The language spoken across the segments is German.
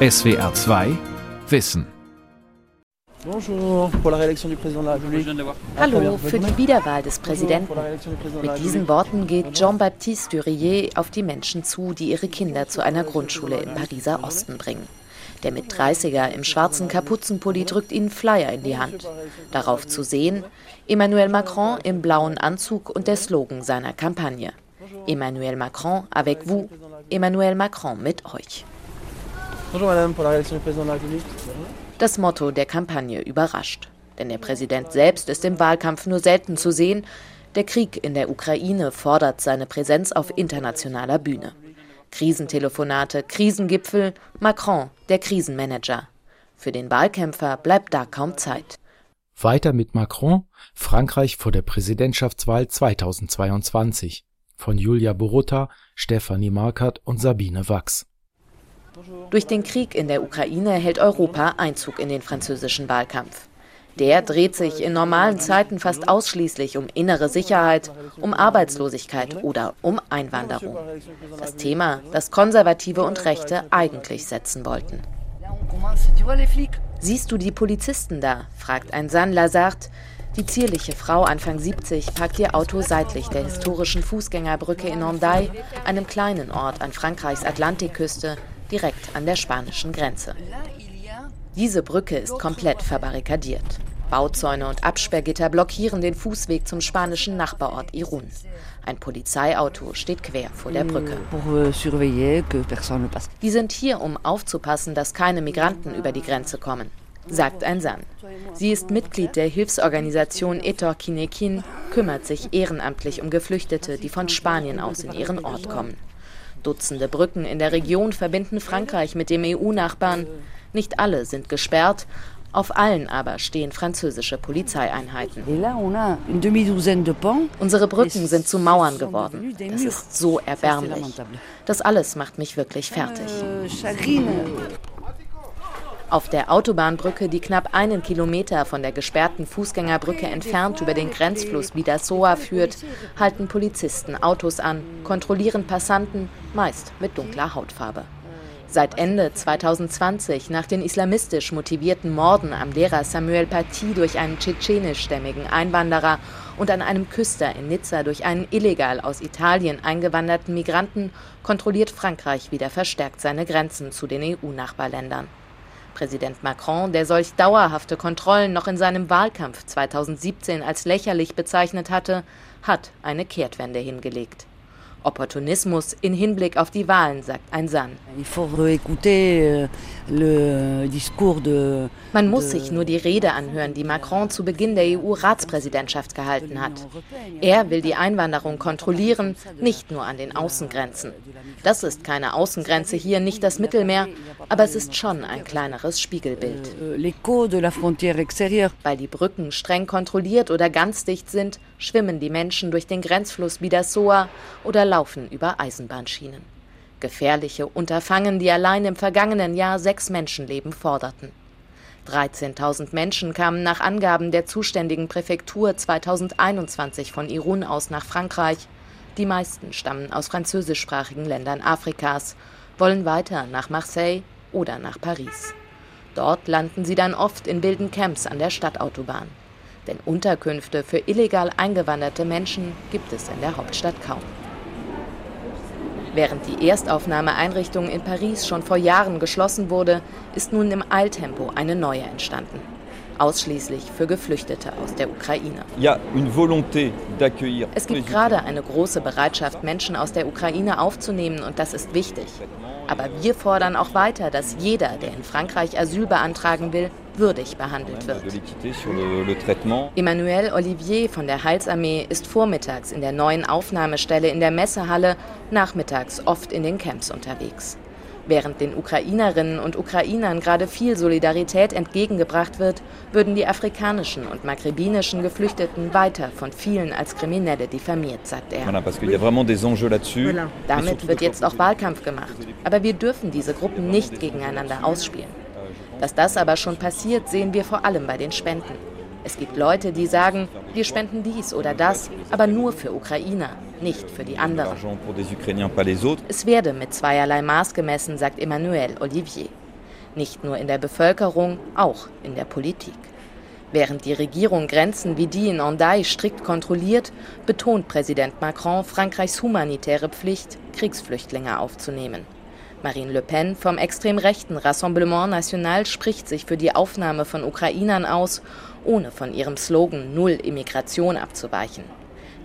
SWR 2 Wissen. Hallo für die Wiederwahl des Präsidenten. Mit diesen Worten geht Jean-Baptiste Durier auf die Menschen zu, die ihre Kinder zu einer Grundschule im Pariser Osten bringen. Der mit 30er im schwarzen Kapuzenpulli drückt ihnen Flyer in die Hand. Darauf zu sehen Emmanuel Macron im blauen Anzug und der Slogan seiner Kampagne. Emmanuel Macron avec vous, Emmanuel Macron mit euch. Das Motto der Kampagne überrascht. Denn der Präsident selbst ist im Wahlkampf nur selten zu sehen. Der Krieg in der Ukraine fordert seine Präsenz auf internationaler Bühne. Krisentelefonate, Krisengipfel, Macron, der Krisenmanager. Für den Wahlkämpfer bleibt da kaum Zeit. Weiter mit Macron, Frankreich vor der Präsidentschaftswahl 2022 von Julia Borota, Stefanie Markert und Sabine Wachs. Durch den Krieg in der Ukraine hält Europa Einzug in den französischen Wahlkampf. Der dreht sich in normalen Zeiten fast ausschließlich um innere Sicherheit, um Arbeitslosigkeit oder um Einwanderung. Das Thema, das Konservative und Rechte eigentlich setzen wollten. Siehst du die Polizisten da? fragt ein San Lazard. Die zierliche Frau Anfang 70 parkt ihr Auto seitlich der historischen Fußgängerbrücke in Hendaye, einem kleinen Ort an Frankreichs Atlantikküste, direkt an der spanischen Grenze. Diese Brücke ist komplett verbarrikadiert. Bauzäune und Absperrgitter blockieren den Fußweg zum spanischen Nachbarort Irun. Ein Polizeiauto steht quer vor der Brücke. Euh, die sind hier, um aufzupassen, dass keine Migranten über die Grenze kommen, sagt ein San. Sie ist Mitglied der Hilfsorganisation Etor Kinekin, kümmert sich ehrenamtlich um Geflüchtete, die von Spanien aus in ihren Ort kommen. Dutzende Brücken in der Region verbinden Frankreich mit dem EU-Nachbarn. Nicht alle sind gesperrt. Auf allen aber stehen französische Polizeieinheiten. Unsere Brücken sind zu Mauern geworden. Das ist so erbärmlich. Das alles macht mich wirklich fertig. Auf der Autobahnbrücke, die knapp einen Kilometer von der gesperrten Fußgängerbrücke entfernt über den Grenzfluss Bidasoa führt, halten Polizisten Autos an, kontrollieren Passanten, meist mit dunkler Hautfarbe. Seit Ende 2020, nach den islamistisch motivierten Morden am Lehrer Samuel Paty durch einen tschetschenischstämmigen Einwanderer und an einem Küster in Nizza durch einen illegal aus Italien eingewanderten Migranten, kontrolliert Frankreich wieder verstärkt seine Grenzen zu den EU-Nachbarländern. Präsident Macron, der solch dauerhafte Kontrollen noch in seinem Wahlkampf 2017 als lächerlich bezeichnet hatte, hat eine Kehrtwende hingelegt. Opportunismus in Hinblick auf die Wahlen, sagt ein San. Euh, Man muss sich nur die Rede anhören, die Macron zu Beginn der EU-Ratspräsidentschaft gehalten hat. Er will die Einwanderung kontrollieren, nicht nur an den Außengrenzen. Das ist keine Außengrenze hier, nicht das Mittelmeer, aber es ist schon ein kleineres Spiegelbild. Weil die Brücken streng kontrolliert oder ganz dicht sind, schwimmen die Menschen durch den Grenzfluss Bidasoa oder laufen über Eisenbahnschienen. Gefährliche Unterfangen, die allein im vergangenen Jahr sechs Menschenleben forderten. 13.000 Menschen kamen nach Angaben der zuständigen Präfektur 2021 von Irun aus nach Frankreich. Die meisten stammen aus französischsprachigen Ländern Afrikas, wollen weiter nach Marseille oder nach Paris. Dort landen sie dann oft in wilden Camps an der Stadtautobahn. Denn Unterkünfte für illegal eingewanderte Menschen gibt es in der Hauptstadt kaum. Während die Erstaufnahmeeinrichtung in Paris schon vor Jahren geschlossen wurde, ist nun im Eiltempo eine neue entstanden. Ausschließlich für Geflüchtete aus der Ukraine. Es gibt gerade eine große Bereitschaft, Menschen aus der Ukraine aufzunehmen und das ist wichtig. Aber wir fordern auch weiter, dass jeder, der in Frankreich Asyl beantragen will, würdig behandelt wird. Emmanuel Olivier von der Heilsarmee ist vormittags in der neuen Aufnahmestelle in der Messehalle, nachmittags oft in den Camps unterwegs. Während den Ukrainerinnen und Ukrainern gerade viel Solidarität entgegengebracht wird, würden die afrikanischen und maghrebinischen Geflüchteten weiter von vielen als Kriminelle diffamiert, sagt er. Damit wird jetzt auch Wahlkampf gemacht. Aber wir dürfen diese Gruppen nicht gegeneinander ausspielen. Dass das aber schon passiert, sehen wir vor allem bei den Spenden. Es gibt Leute, die sagen, wir spenden dies oder das, aber nur für Ukrainer, nicht für die anderen. Es werde mit zweierlei Maß gemessen, sagt Emmanuel Olivier. Nicht nur in der Bevölkerung, auch in der Politik. Während die Regierung Grenzen wie die in Hendaye strikt kontrolliert, betont Präsident Macron Frankreichs humanitäre Pflicht, Kriegsflüchtlinge aufzunehmen. Marine Le Pen vom extrem rechten Rassemblement National spricht sich für die Aufnahme von Ukrainern aus, ohne von ihrem Slogan Null Immigration abzuweichen.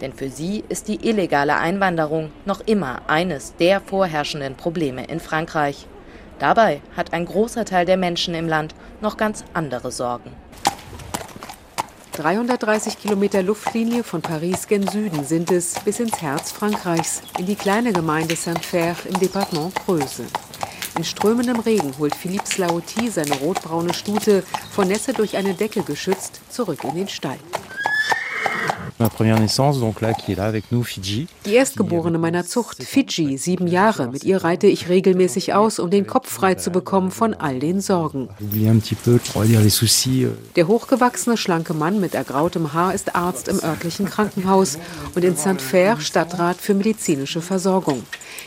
Denn für sie ist die illegale Einwanderung noch immer eines der vorherrschenden Probleme in Frankreich. Dabei hat ein großer Teil der Menschen im Land noch ganz andere Sorgen. 330 Kilometer Luftlinie von Paris gen Süden sind es bis ins Herz Frankreichs, in die kleine Gemeinde Saint-Fer im Departement Creuse. In strömendem Regen holt Philippe Slaoty seine rotbraune Stute, vor Nässe durch eine Decke geschützt, zurück in den Stall. Die Erstgeborene meiner Zucht, Fiji, sieben Jahre. Mit ihr reite ich regelmäßig aus, um den Kopf frei zu bekommen von all den Sorgen. Euh. Der hochgewachsene, schlanke Mann mit ergrautem Haar ist Arzt im örtlichen Krankenhaus und in Saint-Fer Stadtrat für medizinische Versorgung.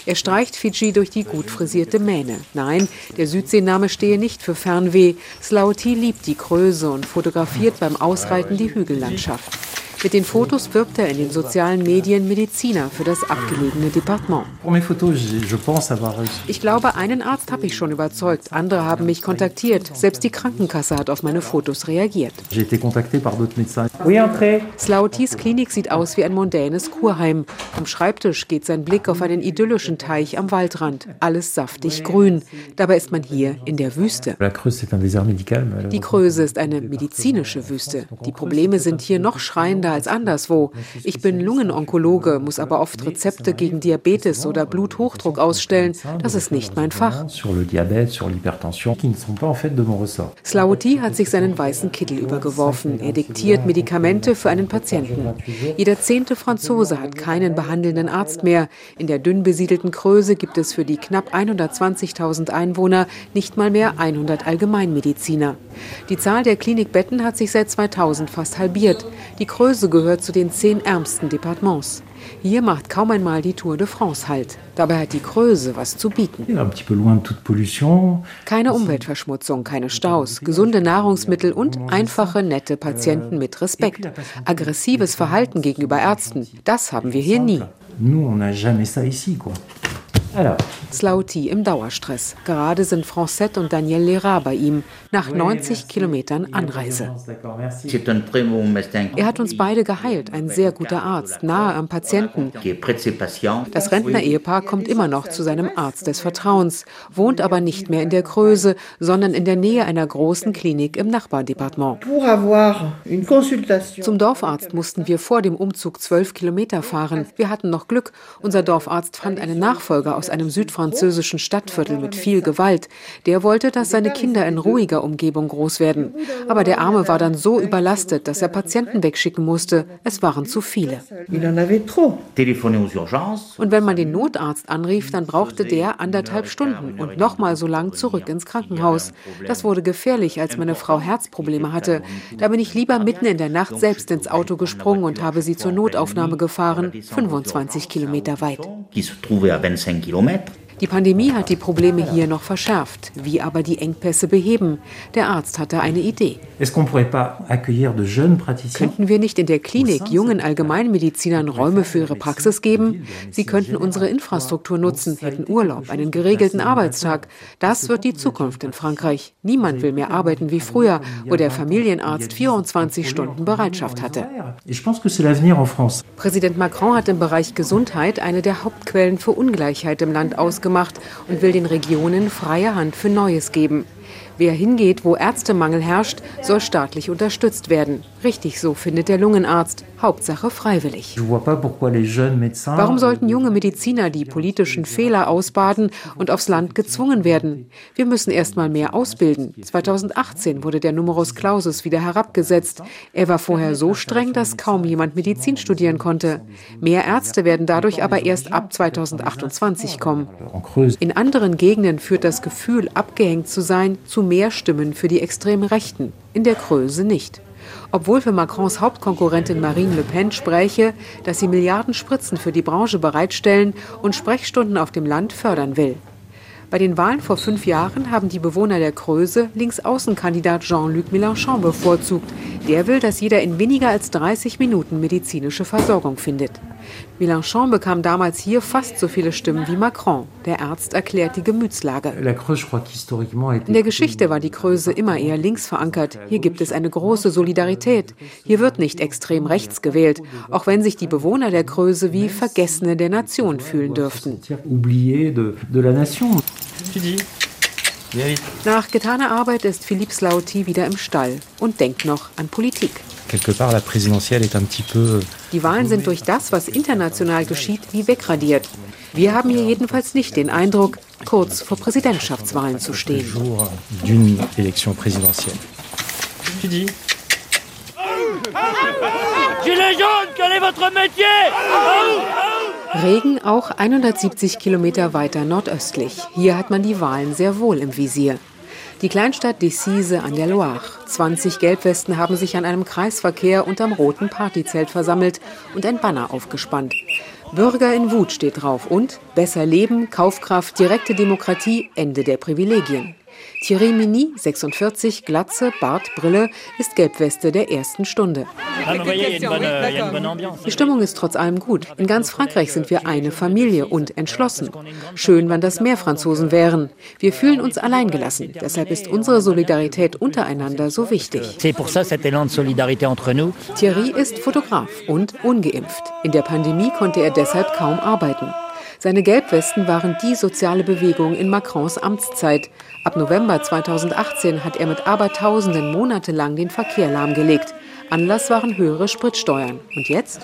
Er streicht Fiji durch die gut frisierte Mähne. Nein, der Südseename stehe nicht für Fernweh. Slauti liebt die Größe und fotografiert beim Ausreiten die Hügellandschaft. Mit den Fotos wirbt er in den sozialen Medien Mediziner für das abgelegene Departement. Ich glaube, einen Arzt habe ich schon überzeugt. Andere haben mich kontaktiert. Selbst die Krankenkasse hat auf meine Fotos reagiert. Slautis Klinik sieht aus wie ein mondänes Kurheim. Am Schreibtisch geht sein Blick auf einen idyllischen Teich am Waldrand. Alles saftig grün. Dabei ist man hier in der Wüste. Die Kröse ist eine medizinische Wüste. Die Probleme sind hier noch schreiender spannender als anderswo. Ich bin Lungenonkologe, muss aber oft Rezepte gegen Diabetes oder Bluthochdruck ausstellen. Das ist nicht mein Fach. Slauti hat sich seinen weißen Kittel übergeworfen. Er diktiert Medikamente für einen Patienten. Jeder zehnte Franzose hat keinen behandelnden Arzt mehr. In der dünn besiedelten Kröse gibt es für die knapp 120.000 Einwohner nicht mal mehr 100 Allgemeinmediziner. Die Zahl der Klinikbetten hat sich seit 2000 fast halbiert. Die Kröse Creuse gehört zu den zehn ärmsten Departements. Hier macht kaum einmal die Tour de France Halt. Dabei hat die Creuse was zu bieten. Keine Umweltverschmutzung, keine Staus, gesunde Nahrungsmittel und einfache, nette Patienten mit Respekt. Aggressives Verhalten gegenüber Ärzten, das haben wir hier nie. Slauti im Dauerstress. Gerade sind Francette und Daniel Lera bei ihm, nach 90 Kilometern Anreise. Er hat uns beide geheilt, ein sehr guter Arzt, nahe am Patienten. Das Rentner-Ehepaar kommt immer noch zu seinem Arzt des Vertrauens, wohnt aber nicht mehr in der Größe, sondern in der Nähe einer großen Klinik im Nachbardepartement. Zum Dorfarzt mussten wir vor dem Umzug zwölf Kilometer fahren. Wir hatten noch Glück. Unser Dorfarzt fand einen Nachfolger aus aus einem südfranzösischen Stadtviertel mit viel Gewalt. Der wollte, dass seine Kinder in ruhiger Umgebung groß werden. Aber der Arme war dann so überlastet, dass er Patienten wegschicken musste. Es waren zu viele. Und wenn man den Notarzt anrief, dann brauchte der anderthalb Stunden und nochmal so lang zurück ins Krankenhaus. Das wurde gefährlich, als meine Frau Herzprobleme hatte. Da bin ich lieber mitten in der Nacht selbst ins Auto gesprungen und habe sie zur Notaufnahme gefahren, 25 Kilometer weit. kilomètres, Die Pandemie hat die Probleme hier noch verschärft. Wie aber die Engpässe beheben? Der Arzt hatte eine Idee. Könnten wir nicht in der Klinik jungen Allgemeinmedizinern Räume für ihre Praxis geben? Sie könnten unsere Infrastruktur nutzen, hätten Urlaub, einen geregelten Arbeitstag. Das wird die Zukunft in Frankreich. Niemand will mehr arbeiten wie früher, wo der Familienarzt 24 Stunden Bereitschaft hatte. Präsident Macron hat im Bereich Gesundheit eine der Hauptquellen für Ungleichheit im Land ausgemacht gemacht und will den Regionen freie Hand für Neues geben. Wer hingeht, wo Ärztemangel herrscht, soll staatlich unterstützt werden. Richtig so, findet der Lungenarzt. Hauptsache freiwillig. Warum sollten junge Mediziner die politischen Fehler ausbaden und aufs Land gezwungen werden? Wir müssen erst mal mehr ausbilden. 2018 wurde der Numerus Clausus wieder herabgesetzt. Er war vorher so streng, dass kaum jemand Medizin studieren konnte. Mehr Ärzte werden dadurch aber erst ab 2028 kommen. In anderen Gegenden führt das Gefühl, abgehängt zu sein, zu mehr Stimmen für die extremen Rechten, in der Größe nicht. Obwohl für Macrons Hauptkonkurrentin Marine Le Pen spräche, dass sie Milliarden Spritzen für die Branche bereitstellen und Sprechstunden auf dem Land fördern will. Bei den Wahlen vor fünf Jahren haben die Bewohner der Creuse Linksaußenkandidat Jean-Luc Mélenchon bevorzugt. Der will, dass jeder in weniger als 30 Minuten medizinische Versorgung findet. Mélenchon bekam damals hier fast so viele Stimmen wie Macron. Der Arzt erklärt die Gemütslage. In der Geschichte war die Creuse immer eher links verankert. Hier gibt es eine große Solidarität. Hier wird nicht extrem rechts gewählt, auch wenn sich die Bewohner der Creuse wie Vergessene der Nation fühlen dürften. Nach getaner Arbeit ist Philippe Slauti wieder im Stall und denkt noch an Politik. Die Wahlen sind durch das, was international geschieht, wie wegradiert. Wir haben hier jedenfalls nicht den Eindruck, kurz vor Präsidentschaftswahlen zu stehen. Regen auch 170 Kilometer weiter nordöstlich. Hier hat man die Wahlen sehr wohl im Visier. Die Kleinstadt Decize an der Loire. 20 Gelbwesten haben sich an einem Kreisverkehr unterm roten Partyzelt versammelt und ein Banner aufgespannt. Bürger in Wut steht drauf und besser Leben, Kaufkraft, direkte Demokratie, Ende der Privilegien. Thierry Mini, 46, Glatze, Bart, Brille, ist Gelbweste der ersten Stunde. Die Stimmung ist trotz allem gut. In ganz Frankreich sind wir eine Familie und entschlossen. Schön, wenn das mehr Franzosen wären. Wir fühlen uns alleingelassen. Deshalb ist unsere Solidarität untereinander so wichtig. Thierry ist Fotograf und ungeimpft. In der Pandemie konnte er deshalb kaum arbeiten. Seine Gelbwesten waren die soziale Bewegung in Macrons Amtszeit. Ab November 2018 hat er mit Abertausenden monatelang den Verkehr lahmgelegt. Anlass waren höhere Spritsteuern. Und jetzt?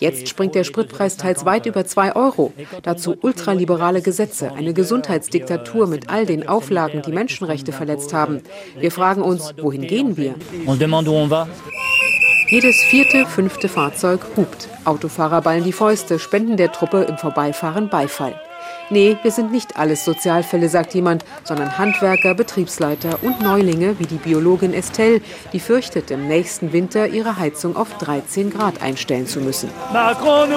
Jetzt springt der Spritpreis teils weit über 2 Euro. Dazu ultraliberale Gesetze, eine Gesundheitsdiktatur mit all den Auflagen, die Menschenrechte verletzt haben. Wir fragen uns, wohin gehen wir? Jedes vierte, fünfte Fahrzeug hupt. Autofahrer ballen die Fäuste, spenden der Truppe im Vorbeifahren Beifall. Nee, wir sind nicht alles Sozialfälle, sagt jemand, sondern Handwerker, Betriebsleiter und Neulinge wie die Biologin Estelle, die fürchtet, im nächsten Winter ihre Heizung auf 13 Grad einstellen zu müssen. Macron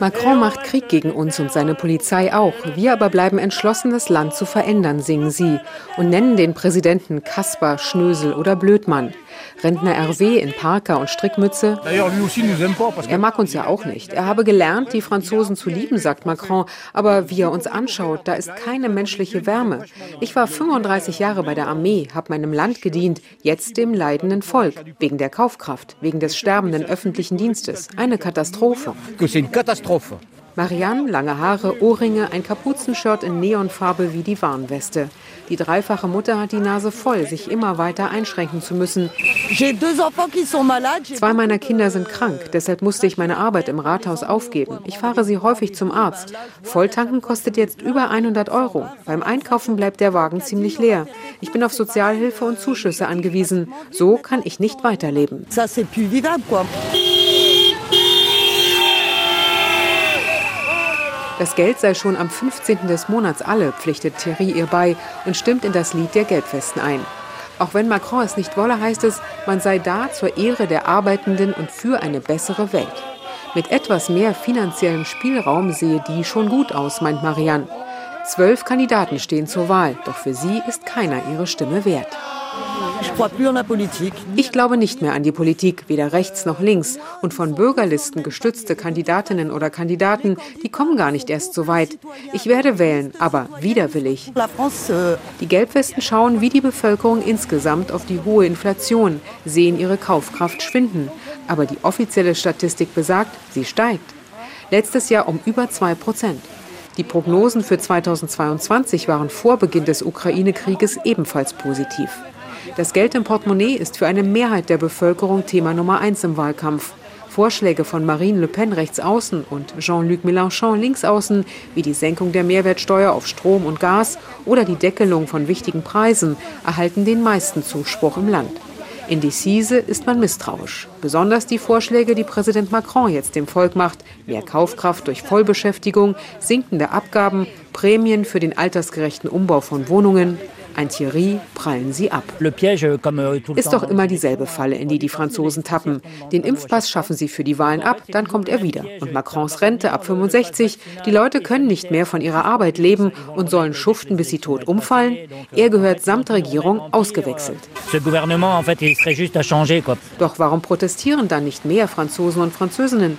macht Krieg gegen uns und seine Polizei auch. Wir aber bleiben entschlossen, das Land zu verändern, singen sie und nennen den Präsidenten Kasper, Schnösel oder Blödmann. Rentner RW in Parker und Strickmütze. Er mag uns ja auch nicht. Er habe gelernt, die Franzosen zu lieben, sagt Macron. Aber wie er uns anschaut, da ist keine menschliche Wärme. Ich war 35 Jahre bei der Armee, habe meinem Land gedient, jetzt dem leidenden Volk. Wegen der Kaufkraft, wegen des sterbenden öffentlichen Dienstes. Eine Katastrophe. Marianne, lange Haare, Ohrringe, ein Kapuzenshirt in Neonfarbe wie die Warnweste. Die dreifache Mutter hat die Nase voll, sich immer weiter einschränken zu müssen. Zwei meiner Kinder sind krank, deshalb musste ich meine Arbeit im Rathaus aufgeben. Ich fahre sie häufig zum Arzt. Volltanken kostet jetzt über 100 Euro. Beim Einkaufen bleibt der Wagen ziemlich leer. Ich bin auf Sozialhilfe und Zuschüsse angewiesen. So kann ich nicht weiterleben. Das Geld sei schon am 15. des Monats alle, pflichtet Thierry ihr bei und stimmt in das Lied der Gelbwesten ein. Auch wenn Macron es nicht wolle, heißt es, man sei da zur Ehre der Arbeitenden und für eine bessere Welt. Mit etwas mehr finanziellem Spielraum sehe die schon gut aus, meint Marianne. Zwölf Kandidaten stehen zur Wahl, doch für sie ist keiner ihre Stimme wert. Ich glaube nicht mehr an die Politik, weder rechts noch links. Und von Bürgerlisten gestützte Kandidatinnen oder Kandidaten, die kommen gar nicht erst so weit. Ich werde wählen, aber widerwillig. Euh, die Gelbwesten schauen wie die Bevölkerung insgesamt auf die hohe Inflation, sehen ihre Kaufkraft schwinden. Aber die offizielle Statistik besagt, sie steigt. Letztes Jahr um über 2 Prozent. Die Prognosen für 2022 waren vor Beginn des Ukraine-Krieges ebenfalls positiv. Das Geld im Portemonnaie ist für eine Mehrheit der Bevölkerung Thema Nummer eins im Wahlkampf. Vorschläge von Marine Le Pen rechts außen und Jean-Luc Mélenchon links außen, wie die Senkung der Mehrwertsteuer auf Strom und Gas oder die Deckelung von wichtigen Preisen, erhalten den meisten Zuspruch im Land. In Decise ist man misstrauisch. Besonders die Vorschläge, die Präsident Macron jetzt dem Volk macht, mehr Kaufkraft durch Vollbeschäftigung, sinkende Abgaben, Prämien für den altersgerechten Umbau von Wohnungen, Ein Thierry prallen sie ab. Euh, Ist doch immer dieselbe Falle, in die die Franzosen tappen. Den Impfpass schaffen sie für die Wahlen ab, dann kommt er wieder. Und Macrons Rente ab 65. Die Leute können nicht mehr von ihrer Arbeit leben und sollen schuften, bis sie tot umfallen. Er gehört samt Regierung ausgewechselt. Doch warum protestieren dann nicht mehr Franzosen und Französinnen?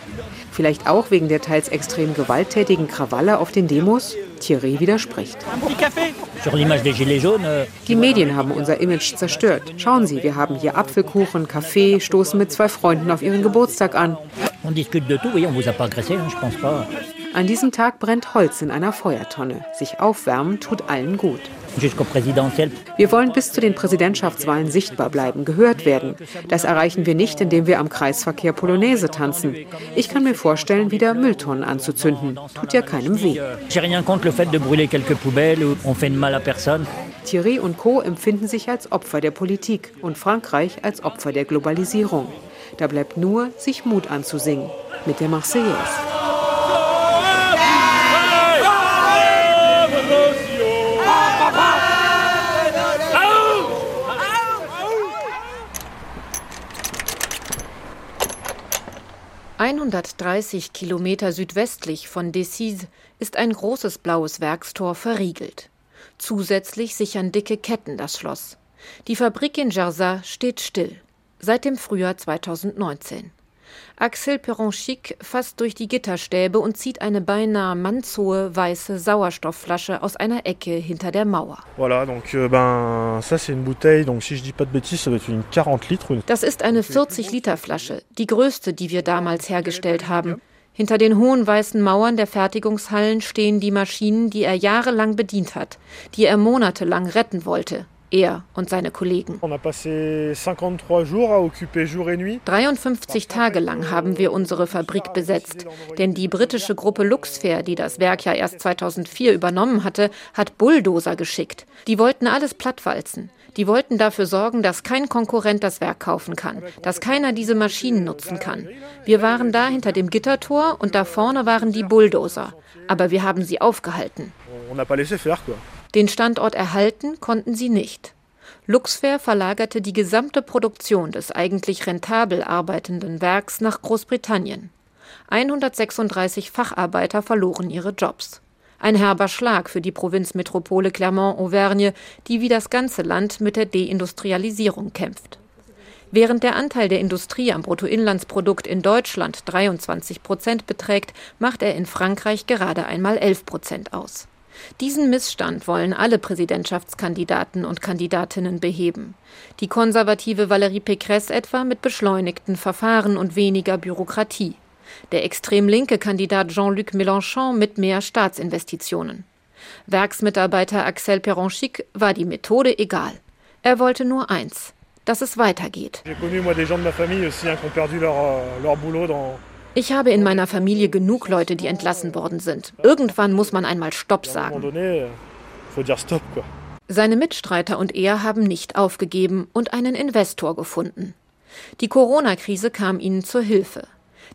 Vielleicht auch wegen der teils extrem gewalttätigen Krawalle auf den Demos? Thierry widerspricht. Euh, Die Medien haben unser Image zerstört. Schauen Sie, wir haben hier Apfelkuchen, Kaffee, stoßen mit zwei Freunden auf ihren Geburtstag an. An diesem Tag brennt Holz in einer Feuertonne. Sich aufwärmen tut allen gut. Wir wollen bis zu den Präsidentschaftswahlen sichtbar bleiben, gehört werden. Das erreichen wir nicht, indem wir am Kreisverkehr Polonaise tanzen. Ich kann mir vorstellen, wieder Mülltonnen anzuzünden. Tut ja keinem weh. Thierry und Co. empfinden sich als Opfer der Politik und Frankreich als Opfer der Globalisierung. Da bleibt nur, sich Mut anzusingen mit der Marseillaise. 130 Kilometer südwestlich von Decize ist ein großes blaues Werkstor verriegelt. Zusätzlich sichern dicke Ketten das Schloss. Die Fabrik in Jersey steht still. Seit dem Frühjahr 2019. Axel Peronchic fasst durch die Gitterstäbe und zieht eine beinahe mannshohe weiße Sauerstoffflasche aus einer Ecke hinter der Mauer. Das ist eine 40 Liter Flasche, die größte, die wir damals hergestellt haben. Hinter den hohen weißen Mauern der Fertigungshallen stehen die Maschinen, die er jahrelang bedient hat, die er monatelang retten wollte er und seine Kollegen. 53 Tage lang haben wir unsere Fabrik besetzt, denn die britische Gruppe Luxfair, die das Werk ja erst 2004 übernommen hatte, hat Bulldozer geschickt. Die wollten alles plattwalzen. Die wollten dafür sorgen, dass kein Konkurrent das Werk kaufen kann, dass keiner diese Maschinen nutzen kann. Wir waren da hinter dem Gittertor und da vorne waren die Bulldozer. Aber wir haben sie aufgehalten. Den Standort erhalten konnten sie nicht. Luxfair verlagerte die gesamte Produktion des eigentlich rentabel arbeitenden Werks nach Großbritannien. 136 Facharbeiter verloren ihre Jobs. Ein herber Schlag für die Provinzmetropole Clermont-Auvergne, die wie das ganze Land mit der Deindustrialisierung kämpft. Während der Anteil der Industrie am Bruttoinlandsprodukt in Deutschland 23 Prozent beträgt, macht er in Frankreich gerade einmal 11 Prozent aus. Diesen Missstand wollen alle Präsidentschaftskandidaten und Kandidatinnen beheben. Die konservative Valérie Pécresse etwa mit beschleunigten Verfahren und weniger Bürokratie. Der extrem linke Kandidat Jean-Luc Mélenchon mit mehr Staatsinvestitionen. Werksmitarbeiter Axel Peronchic war die Methode egal. Er wollte nur eins, dass es weitergeht. J'ai connu moi des gens de ma famille aussi qui ont perdu leur, euh, leur boulot dans ich habe in meiner Familie genug Leute, die entlassen worden sind. Irgendwann muss man einmal Stopp sagen. Seine Mitstreiter und er haben nicht aufgegeben und einen Investor gefunden. Die Corona-Krise kam ihnen zur Hilfe.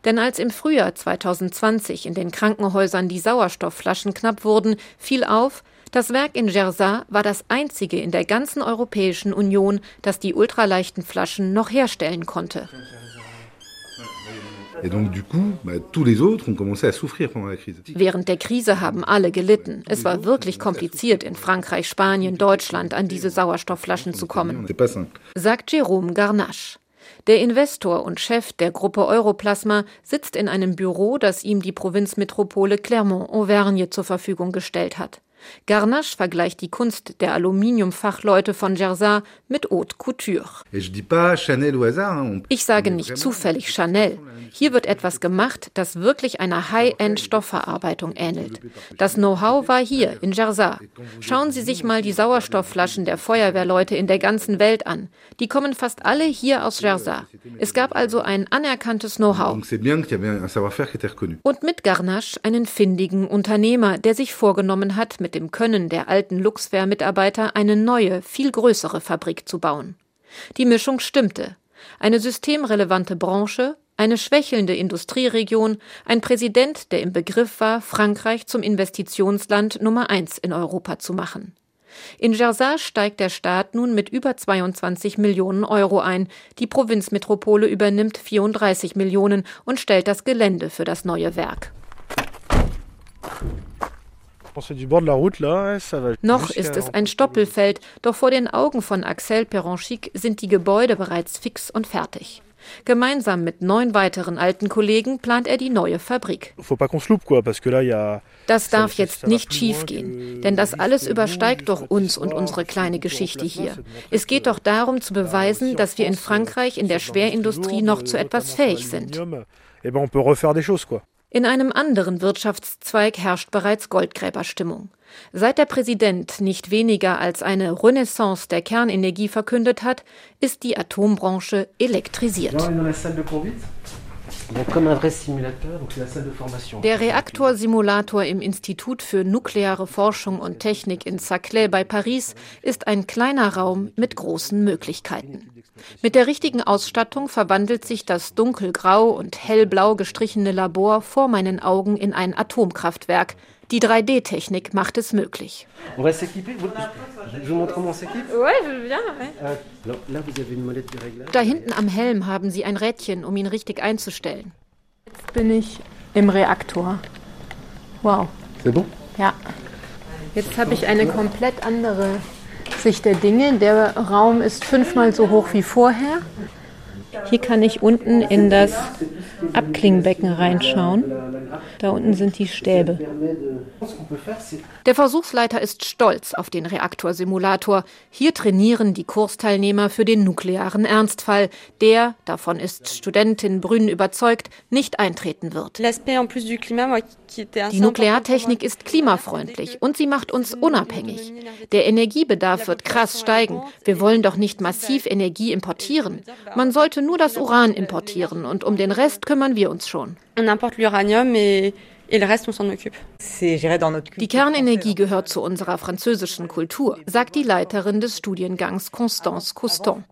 Denn als im Frühjahr 2020 in den Krankenhäusern die Sauerstoffflaschen knapp wurden, fiel auf, das Werk in Jersey war das einzige in der ganzen Europäischen Union, das die ultraleichten Flaschen noch herstellen konnte. Während der Krise haben alle gelitten. Es war wirklich kompliziert, in Frankreich, Spanien, Deutschland an diese Sauerstoffflaschen zu kommen, sagt Jérôme Garnache. Der Investor und Chef der Gruppe Europlasma sitzt in einem Büro, das ihm die Provinzmetropole Clermont-Auvergne zur Verfügung gestellt hat. Garnache vergleicht die Kunst der Aluminiumfachleute von Jersey mit Haute Couture. Ich sage nicht zufällig Chanel. Hier wird etwas gemacht, das wirklich einer High-End-Stoffverarbeitung ähnelt. Das Know-how war hier in Jersey. Schauen Sie sich mal die Sauerstoffflaschen der Feuerwehrleute in der ganzen Welt an. Die kommen fast alle hier aus Jersey. Es gab also ein anerkanntes Know-how. Und mit Garnache einen findigen Unternehmer, der sich vorgenommen hat, mit dem Können der alten Luxfair-Mitarbeiter eine neue, viel größere Fabrik zu bauen. Die Mischung stimmte. Eine systemrelevante Branche, eine schwächelnde Industrieregion, ein Präsident, der im Begriff war, Frankreich zum Investitionsland Nummer eins in Europa zu machen. In Jersey steigt der Staat nun mit über 22 Millionen Euro ein. Die Provinzmetropole übernimmt 34 Millionen und stellt das Gelände für das neue Werk. Noch ist es ein Stoppelfeld, doch vor den Augen von Axel Peronchic sind die Gebäude bereits fix und fertig. Gemeinsam mit neun weiteren alten Kollegen plant er die neue Fabrik. Das darf jetzt nicht schiefgehen, denn das alles übersteigt doch uns und unsere kleine Geschichte hier. Es geht doch darum zu beweisen, dass wir in Frankreich in der Schwerindustrie noch zu etwas fähig sind. In einem anderen Wirtschaftszweig herrscht bereits Goldgräberstimmung. Seit der Präsident nicht weniger als eine Renaissance der Kernenergie verkündet hat, ist die Atombranche elektrisiert. Der Reaktorsimulator im Institut für nukleare Forschung und Technik in Saclay bei Paris ist ein kleiner Raum mit großen Möglichkeiten. Mit der richtigen Ausstattung verwandelt sich das dunkelgrau und hellblau gestrichene Labor vor meinen Augen in ein Atomkraftwerk, die 3D-Technik macht es möglich. Euh, da hinten am Helm haben Sie ein Rädchen, um ihn richtig einzustellen. Jetzt bin ich im Reaktor. Wow. Ja. Jetzt habe ich eine komplett andere Sicht der Dinge. Der Raum ist fünfmal so hoch wie vorher. Hier kann ich unten in das Abklingbecken reinschauen. Da unten sind die Stäbe. Der Versuchsleiter ist stolz auf den Reaktorsimulator. Hier trainieren die Kursteilnehmer für den nuklearen Ernstfall, der, davon ist Studentin Brünn überzeugt, nicht eintreten wird. Die Nukleartechnik ist klimafreundlich und sie macht uns unabhängig. Der Energiebedarf wird krass steigen. Wir wollen doch nicht massiv Energie importieren. Man sollte nur das Uran importieren und um den Rest kümmern wir uns schon. On importe l'uranium et Et le reste, on s'en occupe. Die Kernenergie gehört zu unserer französischen Kultur, sagt die Leiterin des Studiengangs Constance Couston.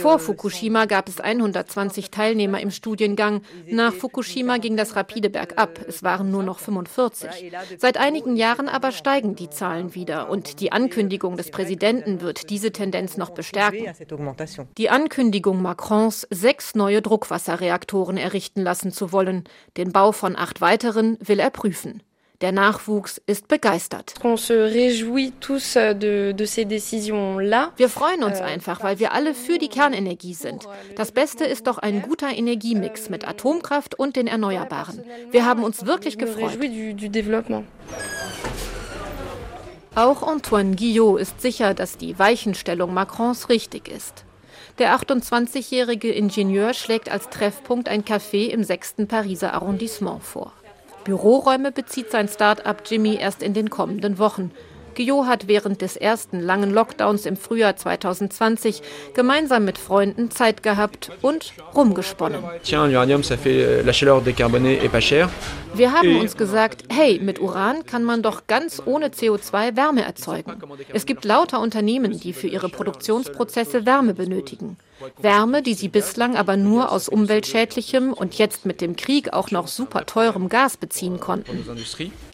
Vor Fukushima gab es 120 Teilnehmer im Studiengang. Nach Fukushima ging das rapide bergab. Es waren nur noch 45. Seit einigen Jahren aber steigen die Zahlen wieder und die Ankündigung des Präsidenten wird diese Tendenz noch bestärken. Die Ankündigung Macrons, sechs neue Druckwasserreaktoren errichten lassen zu wollen, den Bau von acht weiteren weiteren will er prüfen. Der Nachwuchs ist begeistert. Euh, wir freuen uns euh, einfach, weil wir alle für die Kernenergie sind. Das Beste ist doch ein guter Energiemix mit Atomkraft und den Erneuerbaren. Wir haben uns wirklich gefreut. Auch Antoine Guillot ist sicher, dass die Weichenstellung Macrons richtig ist. Der 28-jährige Ingenieur schlägt als Treffpunkt ein Café im 6. Pariser Arrondissement vor. Büroräume bezieht sein Start-up Jimmy erst in den kommenden Wochen. Guillot hat während des ersten langen Lockdowns im Frühjahr 2020 gemeinsam mit Freunden Zeit gehabt und rumgesponnen. Wir haben uns gesagt, hey, mit Uran kann man doch ganz ohne CO2 Wärme erzeugen. Es gibt lauter Unternehmen, die für ihre Produktionsprozesse Wärme benötigen. Wärme, die sie bislang aber nur aus umweltschädlichem und jetzt mit dem Krieg auch noch super teurem Gas beziehen konnten.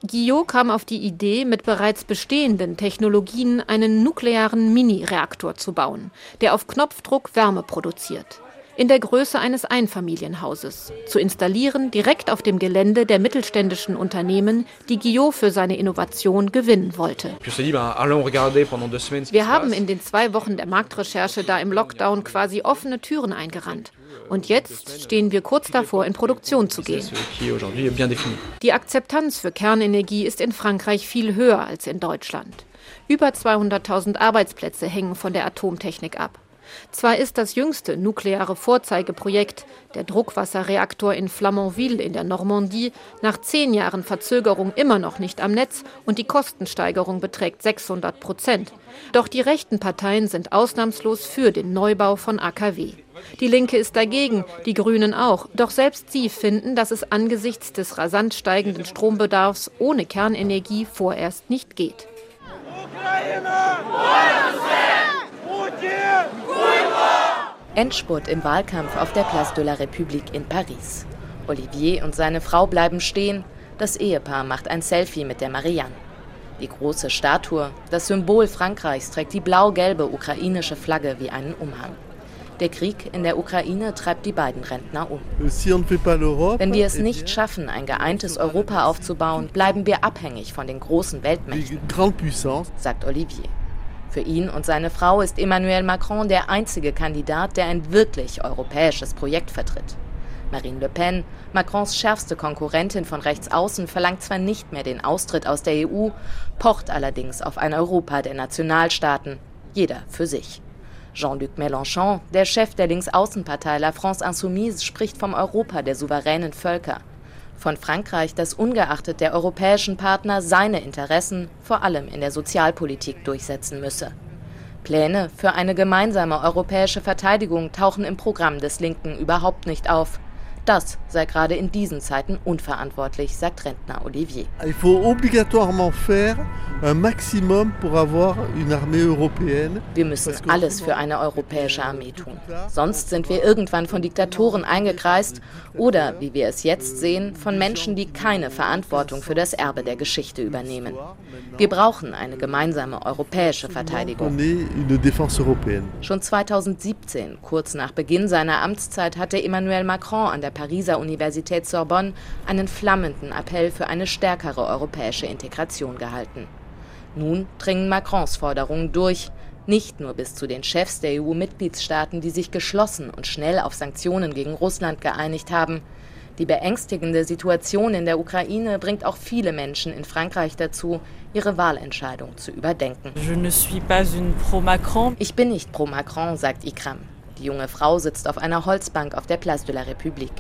Guillot kam auf die Idee, mit bereits bestehenden Technologien einen nuklearen Mini-Reaktor zu bauen, der auf Knopfdruck Wärme produziert in der Größe eines Einfamilienhauses, zu installieren direkt auf dem Gelände der mittelständischen Unternehmen, die Guillot für seine Innovation gewinnen wollte. Wir haben in den zwei Wochen der Marktrecherche da im Lockdown quasi offene Türen eingerannt. Und jetzt stehen wir kurz davor, in Produktion zu gehen. Die Akzeptanz für Kernenergie ist in Frankreich viel höher als in Deutschland. Über 200.000 Arbeitsplätze hängen von der Atomtechnik ab. Zwar ist das jüngste nukleare Vorzeigeprojekt, der Druckwasserreaktor in Flamanville in der Normandie, nach zehn Jahren Verzögerung immer noch nicht am Netz und die Kostensteigerung beträgt 600 Prozent. Doch die rechten Parteien sind ausnahmslos für den Neubau von AKW. Die Linke ist dagegen, die Grünen auch. Doch selbst sie finden, dass es angesichts des rasant steigenden Strombedarfs ohne Kernenergie vorerst nicht geht. Ukraine! Endspurt im Wahlkampf auf der Place de la République in Paris. Olivier und seine Frau bleiben stehen. Das Ehepaar macht ein Selfie mit der Marianne. Die große Statue, das Symbol Frankreichs, trägt die blau-gelbe ukrainische Flagge wie einen Umhang. Der Krieg in der Ukraine treibt die beiden Rentner um. Wenn wir es nicht schaffen, ein geeintes Europa aufzubauen, bleiben wir abhängig von den großen Weltmächten, sagt Olivier. Für ihn und seine Frau ist Emmanuel Macron der einzige Kandidat, der ein wirklich europäisches Projekt vertritt. Marine Le Pen, Macrons schärfste Konkurrentin von rechts außen, verlangt zwar nicht mehr den Austritt aus der EU, pocht allerdings auf ein Europa der Nationalstaaten, jeder für sich. Jean-Luc Mélenchon, der Chef der Linksaußenpartei La France Insoumise, spricht vom Europa der souveränen Völker. Von Frankreich, das ungeachtet der europäischen Partner seine Interessen, vor allem in der Sozialpolitik, durchsetzen müsse. Pläne für eine gemeinsame europäische Verteidigung tauchen im Programm des Linken überhaupt nicht auf. Das sei gerade in diesen Zeiten unverantwortlich, sagt Rentner Olivier. Il faut obligatoirement faire un maximum pour avoir une armée européenne. Wir müssen alles für eine europäische Armee tun. Sonst sind wir irgendwann von Diktatoren eingekreist oder, wie wir es jetzt sehen, von Menschen, die keine Verantwortung für das Erbe der Geschichte übernehmen. Wir brauchen eine gemeinsame europäische Verteidigung. Schon 2017, kurz nach Beginn seiner Amtszeit, hatte Emmanuel Macron an der Pariser Universität Sorbonne einen flammenden Appell für eine stärkere europäische Integration gehalten. Nun dringen Macrons Forderungen durch, nicht nur bis zu den Chefs der EU-Mitgliedstaaten, die sich geschlossen und schnell auf Sanktionen gegen Russland geeinigt haben. Die beängstigende Situation in der Ukraine bringt auch viele Menschen in Frankreich dazu, ihre Wahlentscheidung zu überdenken. Ich bin nicht pro Macron, sagt Ikram. Die junge Frau sitzt auf einer Holzbank auf der Place de la République.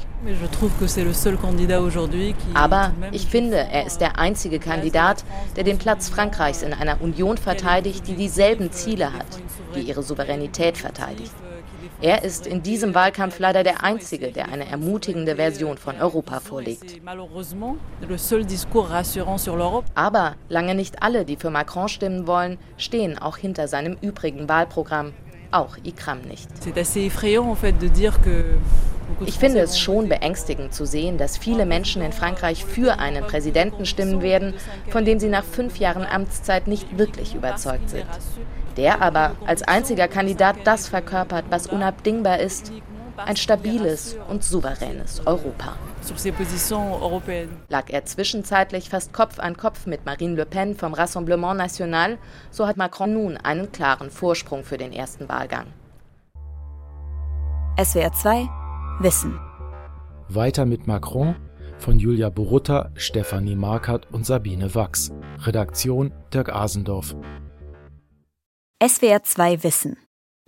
Aber ich finde, er ist der einzige Kandidat, der den Platz Frankreichs in einer Union verteidigt, die dieselben Ziele hat, die ihre Souveränität verteidigt. Er ist in diesem Wahlkampf leider der Einzige, der eine ermutigende Version von Europa vorlegt. Aber lange nicht alle, die für Macron stimmen wollen, stehen auch hinter seinem übrigen Wahlprogramm auch Ikram nicht. Ich finde es schon beängstigend zu sehen, dass viele Menschen in Frankreich für einen Präsidenten stimmen werden, von dem sie nach fünf Jahren Amtszeit nicht wirklich überzeugt sind. Der aber als einziger Kandidat das verkörpert, was unabdingbar ist, ein stabiles und souveränes Europa. Lag er zwischenzeitlich fast Kopf an Kopf mit Marine Le Pen vom Rassemblement National, so hat Macron nun einen klaren Vorsprung für den ersten Wahlgang. SWR 2 Wissen. Weiter mit Macron von Julia Borutta, Stefanie Markert und Sabine Wachs. Redaktion Dirk Asendorf. SWR 2 Wissen.